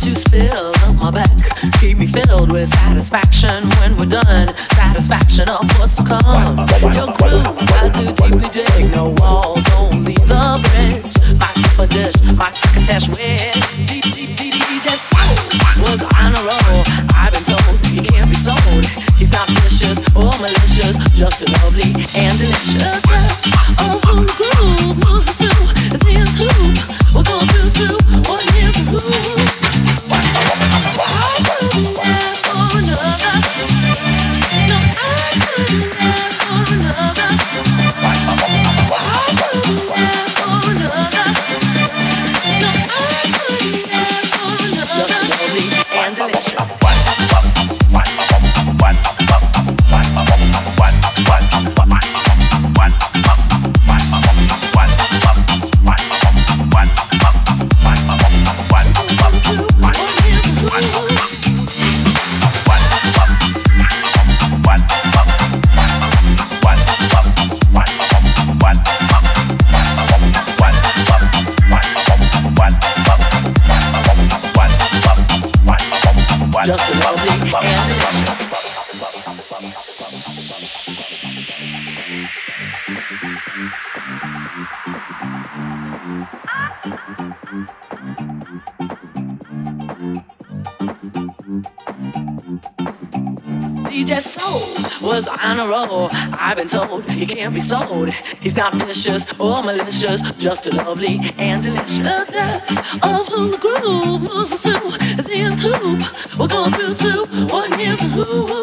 That you spill on my back keep me filled with satisfaction when we're done. Satisfaction of what's to come. Your groove, I do deeply dig. No walls, only the bridge. My super dish, my succotash with deep, deep, deep, deep, just was on a roll. I've been told he can't be sold. He's not vicious or malicious, just lovely and delicious. Oh, groove moves to the end I've been told he can't be sold. He's not vicious or malicious, just lovely and delicious. The depth of who the groove moves us to the end tube. We're going through two. One here's a who.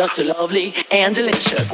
Just lovely and delicious.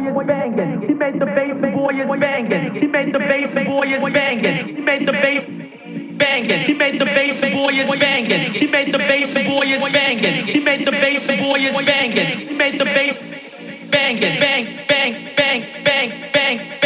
He made the bass boy is banging. He made the bass boy is banging. He made the bass banging. He made the bass boy is banging. He made the bass boy is banging. He made the bass boy is banging. He made the bass banging. Bang bang bang bang bang.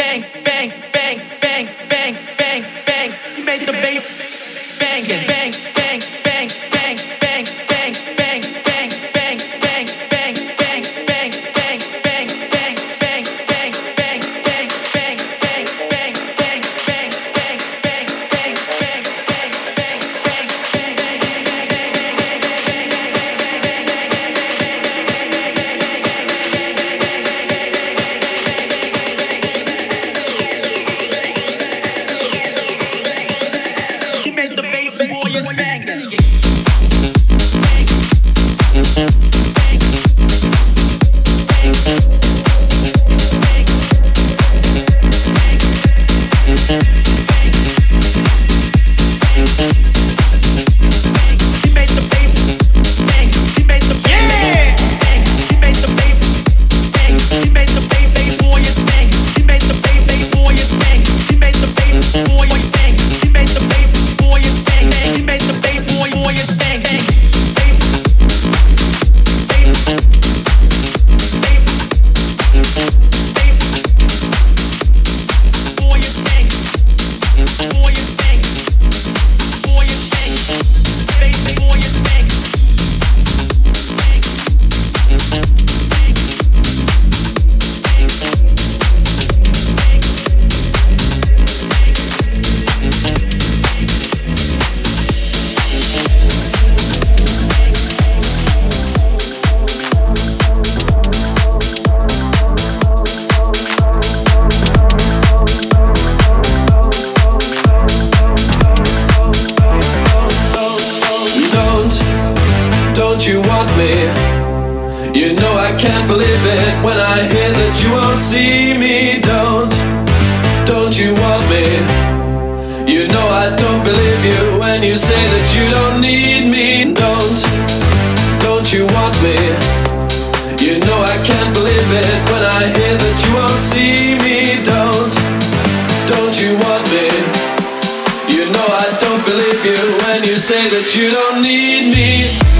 You say that you don't need me, don't, don't you want me? You know I can't believe it when I hear that you won't see me, don't, don't you want me? You know I don't believe you when you say that you don't need me.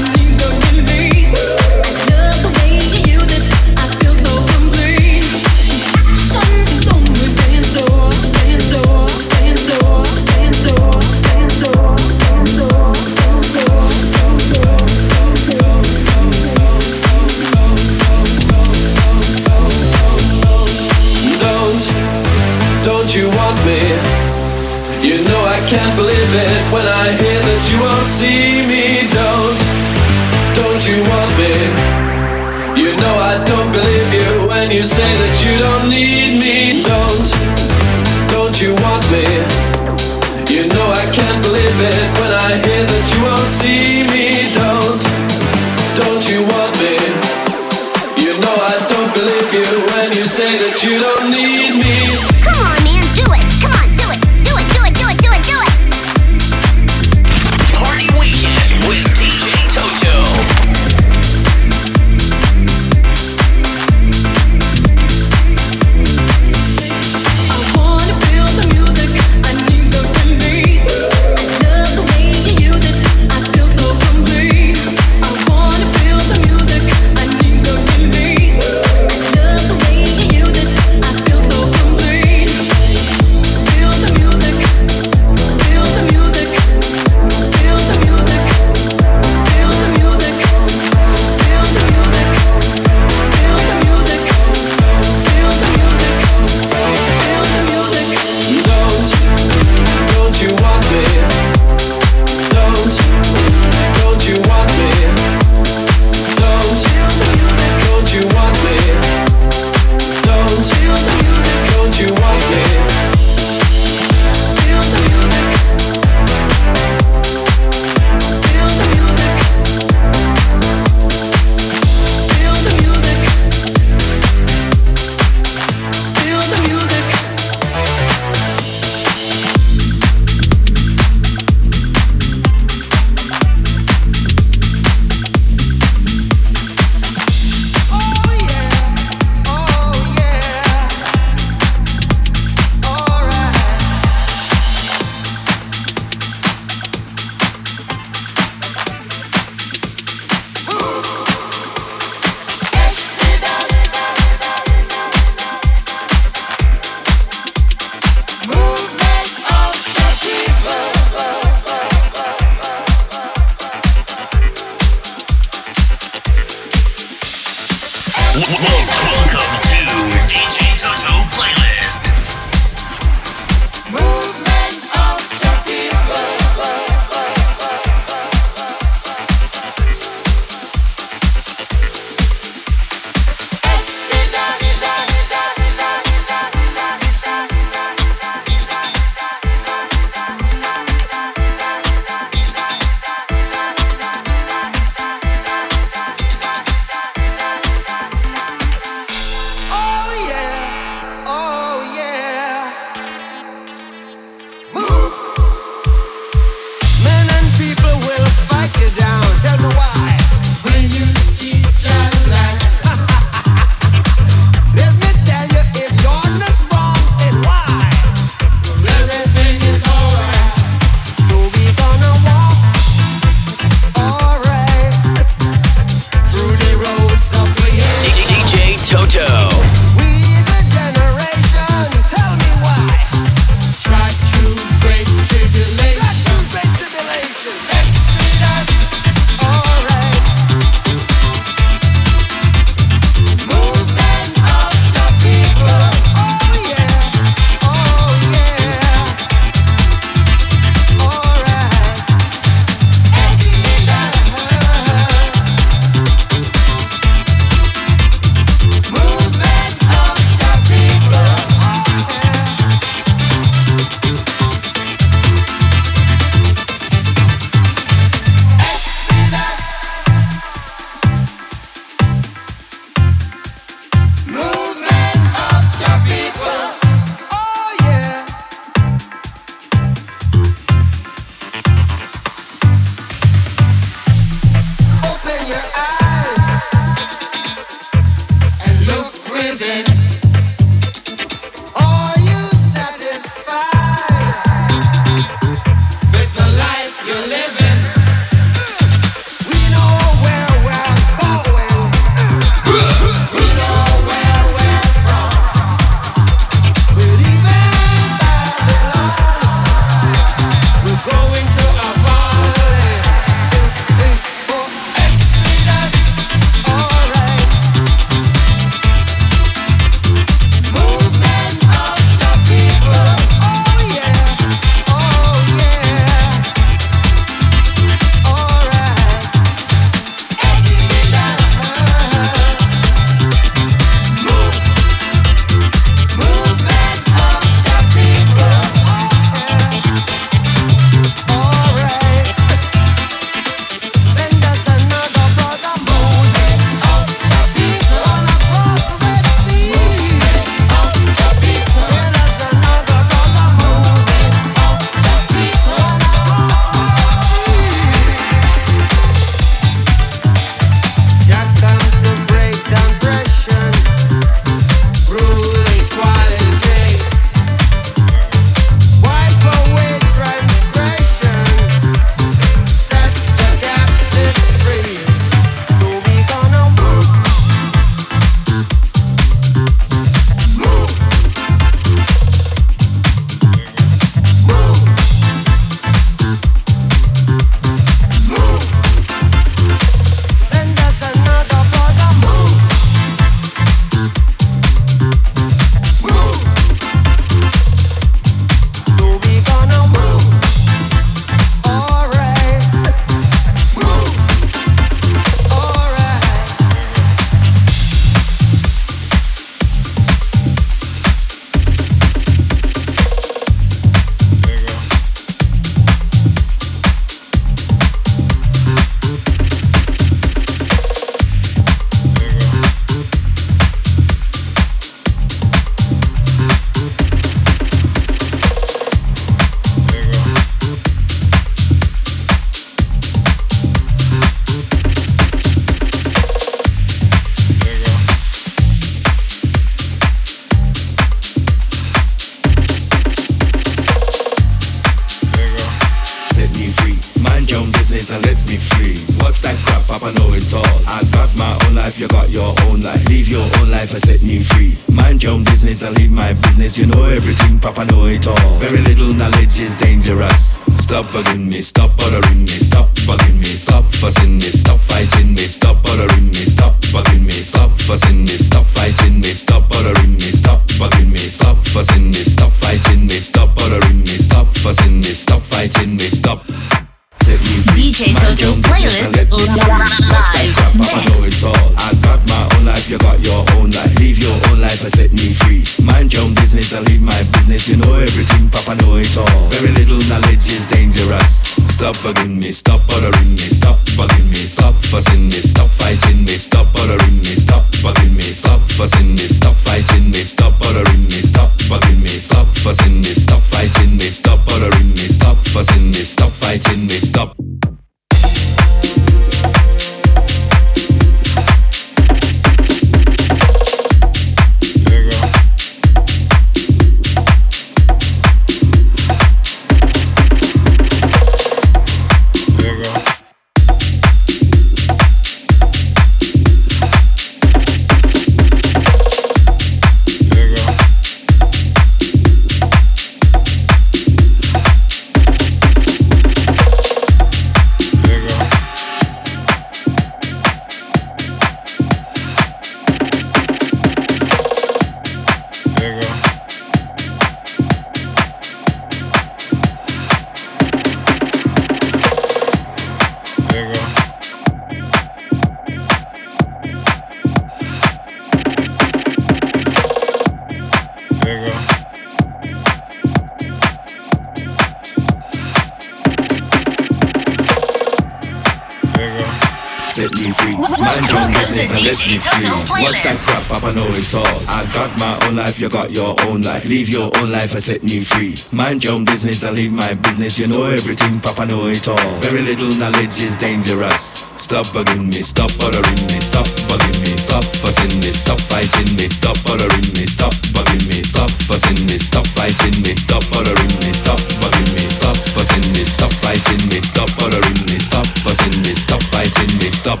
you got your own life. Leave your own life and set me free. Mind your own business and leave my business. You know everything, Papa know it all. Very little knowledge is dangerous. Stop bugging me, stop bothering me, stop bugging me, stop fussing me, stop fighting me, stop bothering me, stop bugging me, stop fussing me, stop fighting me, stop bothering me, stop bugging me, stop fussing me, stop fighting me, stop bothering me, stop fussing me, stop fighting me, stop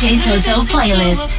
DJ Toto playlist.